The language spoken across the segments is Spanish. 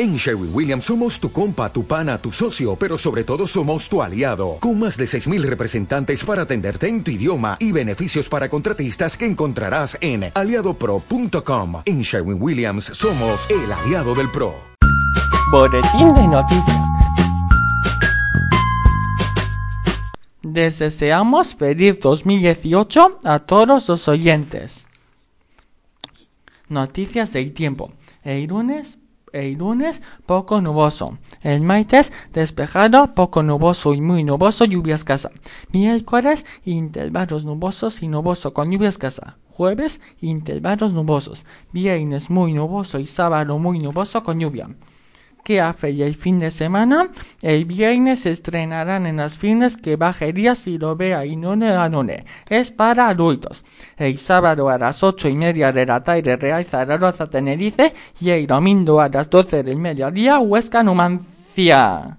En Sherwin Williams somos tu compa, tu pana, tu socio, pero sobre todo somos tu aliado, con más de 6.000 representantes para atenderte en tu idioma y beneficios para contratistas que encontrarás en aliadopro.com. En Sherwin Williams somos el aliado del PRO. Boletín de noticias. Deseamos feliz 2018 a todos los oyentes. Noticias del tiempo. El lunes el lunes poco nuboso. El martes despejado, poco nuboso y muy nuboso, lluvia escasa. Miércoles intervalos nubosos y nuboso con lluvia escasa. Jueves intervalos nubosos. Viernes muy nuboso y sábado muy nuboso con lluvia que hace el fin de semana. El viernes se estrenarán en las fines que bajaría si lo vea y no a none. Es para adultos. El sábado a las ocho y media de la tarde Real Zaragoza Tenerife y el domingo a las doce del mediodía Huesca Numancia.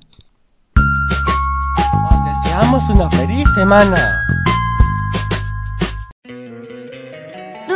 Os deseamos una feliz semana.